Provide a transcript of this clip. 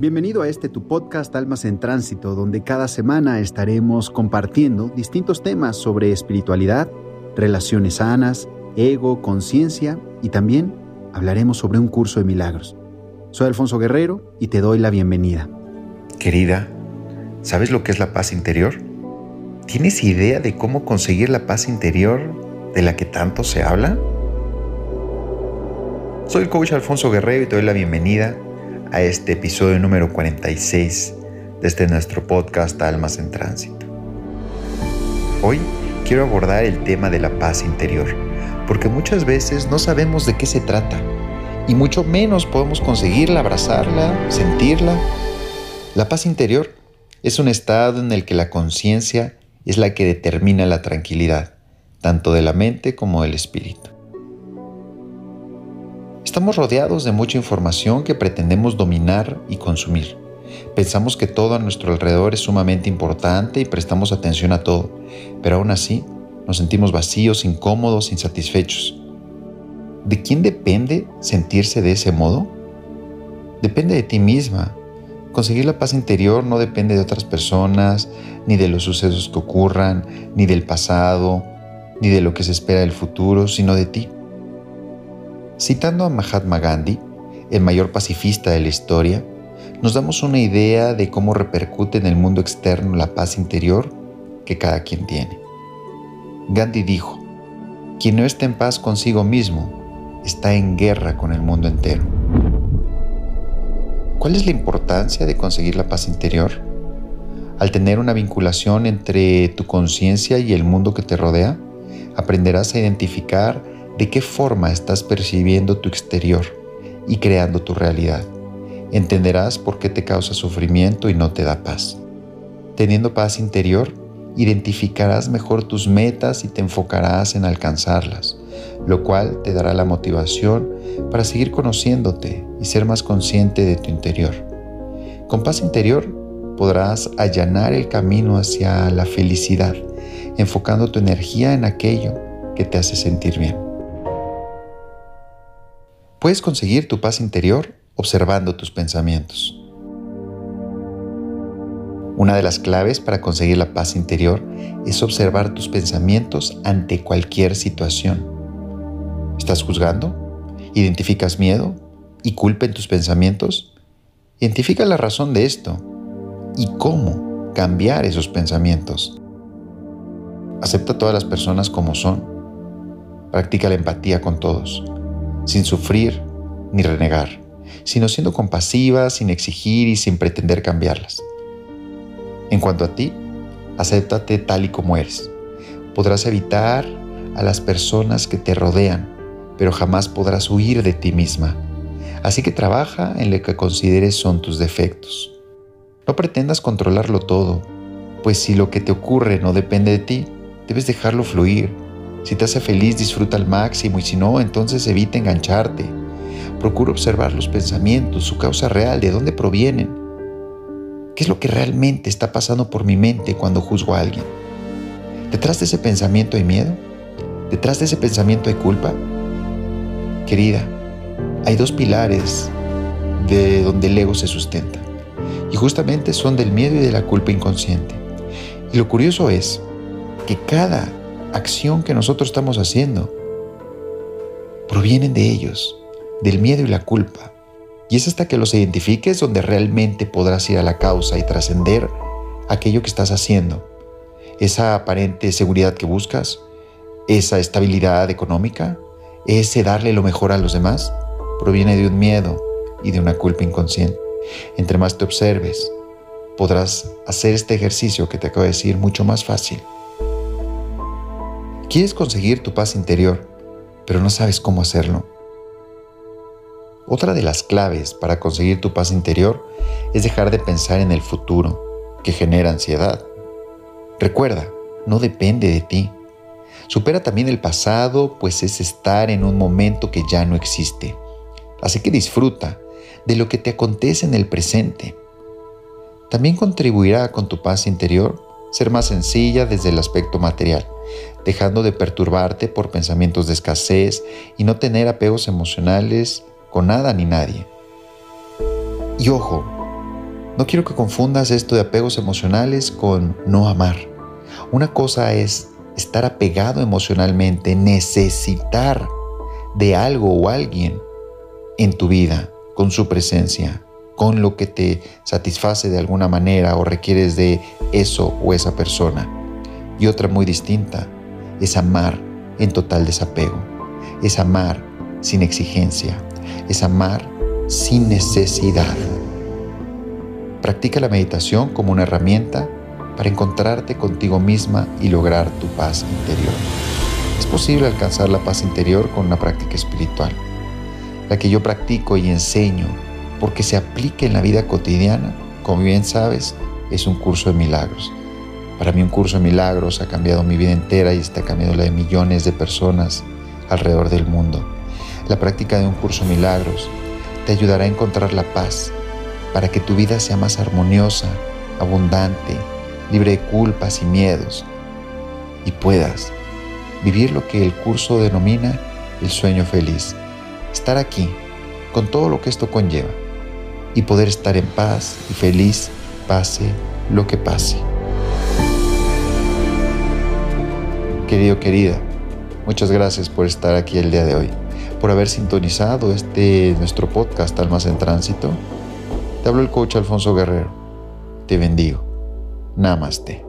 Bienvenido a este tu podcast Almas en Tránsito, donde cada semana estaremos compartiendo distintos temas sobre espiritualidad, relaciones sanas, ego, conciencia y también hablaremos sobre un curso de milagros. Soy Alfonso Guerrero y te doy la bienvenida. Querida, ¿sabes lo que es la paz interior? ¿Tienes idea de cómo conseguir la paz interior de la que tanto se habla? Soy el coach Alfonso Guerrero y te doy la bienvenida a este episodio número 46 de este nuestro podcast Almas en Tránsito. Hoy quiero abordar el tema de la paz interior, porque muchas veces no sabemos de qué se trata y mucho menos podemos conseguirla, abrazarla, sentirla. La paz interior es un estado en el que la conciencia es la que determina la tranquilidad, tanto de la mente como del espíritu. Estamos rodeados de mucha información que pretendemos dominar y consumir. Pensamos que todo a nuestro alrededor es sumamente importante y prestamos atención a todo, pero aún así nos sentimos vacíos, incómodos, insatisfechos. ¿De quién depende sentirse de ese modo? Depende de ti misma. Conseguir la paz interior no depende de otras personas, ni de los sucesos que ocurran, ni del pasado, ni de lo que se espera del futuro, sino de ti. Citando a Mahatma Gandhi, el mayor pacifista de la historia, nos damos una idea de cómo repercute en el mundo externo la paz interior que cada quien tiene. Gandhi dijo, quien no está en paz consigo mismo está en guerra con el mundo entero. ¿Cuál es la importancia de conseguir la paz interior? Al tener una vinculación entre tu conciencia y el mundo que te rodea, aprenderás a identificar de qué forma estás percibiendo tu exterior y creando tu realidad. Entenderás por qué te causa sufrimiento y no te da paz. Teniendo paz interior, identificarás mejor tus metas y te enfocarás en alcanzarlas, lo cual te dará la motivación para seguir conociéndote y ser más consciente de tu interior. Con paz interior podrás allanar el camino hacia la felicidad, enfocando tu energía en aquello que te hace sentir bien. Puedes conseguir tu paz interior observando tus pensamientos. Una de las claves para conseguir la paz interior es observar tus pensamientos ante cualquier situación. ¿Estás juzgando? ¿Identificas miedo y culpa en tus pensamientos? Identifica la razón de esto y cómo cambiar esos pensamientos. Acepta a todas las personas como son. Practica la empatía con todos sin sufrir ni renegar, sino siendo compasiva, sin exigir y sin pretender cambiarlas. En cuanto a ti, acéptate tal y como eres. Podrás evitar a las personas que te rodean, pero jamás podrás huir de ti misma. Así que trabaja en lo que consideres son tus defectos. No pretendas controlarlo todo, pues si lo que te ocurre no depende de ti, debes dejarlo fluir si te hace feliz, disfruta al máximo y si no, entonces evita engancharte. Procura observar los pensamientos, su causa real, de dónde provienen. ¿Qué es lo que realmente está pasando por mi mente cuando juzgo a alguien? ¿Detrás de ese pensamiento hay miedo? ¿Detrás de ese pensamiento hay culpa? Querida, hay dos pilares de donde el ego se sustenta. Y justamente son del miedo y de la culpa inconsciente. Y lo curioso es que cada acción que nosotros estamos haciendo provienen de ellos, del miedo y la culpa. Y es hasta que los identifiques donde realmente podrás ir a la causa y trascender aquello que estás haciendo. Esa aparente seguridad que buscas, esa estabilidad económica, ese darle lo mejor a los demás, proviene de un miedo y de una culpa inconsciente. Entre más te observes, podrás hacer este ejercicio que te acabo de decir mucho más fácil. Quieres conseguir tu paz interior, pero no sabes cómo hacerlo. Otra de las claves para conseguir tu paz interior es dejar de pensar en el futuro, que genera ansiedad. Recuerda, no depende de ti. Supera también el pasado, pues es estar en un momento que ya no existe. Así que disfruta de lo que te acontece en el presente. También contribuirá con tu paz interior ser más sencilla desde el aspecto material dejando de perturbarte por pensamientos de escasez y no tener apegos emocionales con nada ni nadie. Y ojo, No quiero que confundas esto de apegos emocionales con no amar. Una cosa es estar apegado emocionalmente, necesitar de algo o alguien en tu vida, con su presencia, con lo que te satisface de alguna manera o requieres de eso o esa persona. Y otra muy distinta es amar en total desapego, es amar sin exigencia, es amar sin necesidad. Practica la meditación como una herramienta para encontrarte contigo misma y lograr tu paz interior. Es posible alcanzar la paz interior con una práctica espiritual, la que yo practico y enseño porque se aplica en la vida cotidiana, como bien sabes, es un curso de milagros. Para mí un curso de milagros ha cambiado mi vida entera y está cambiando la de millones de personas alrededor del mundo. La práctica de un curso de milagros te ayudará a encontrar la paz para que tu vida sea más armoniosa, abundante, libre de culpas y miedos y puedas vivir lo que el curso denomina el sueño feliz. Estar aquí con todo lo que esto conlleva y poder estar en paz y feliz pase lo que pase. Querido, querida, muchas gracias por estar aquí el día de hoy, por haber sintonizado este nuestro podcast Almas en Tránsito. Te hablo el coach Alfonso Guerrero. Te bendigo. Namaste.